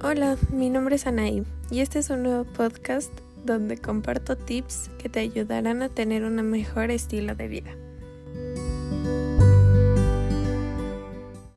Hola, mi nombre es Anaí y este es un nuevo podcast donde comparto tips que te ayudarán a tener un mejor estilo de vida.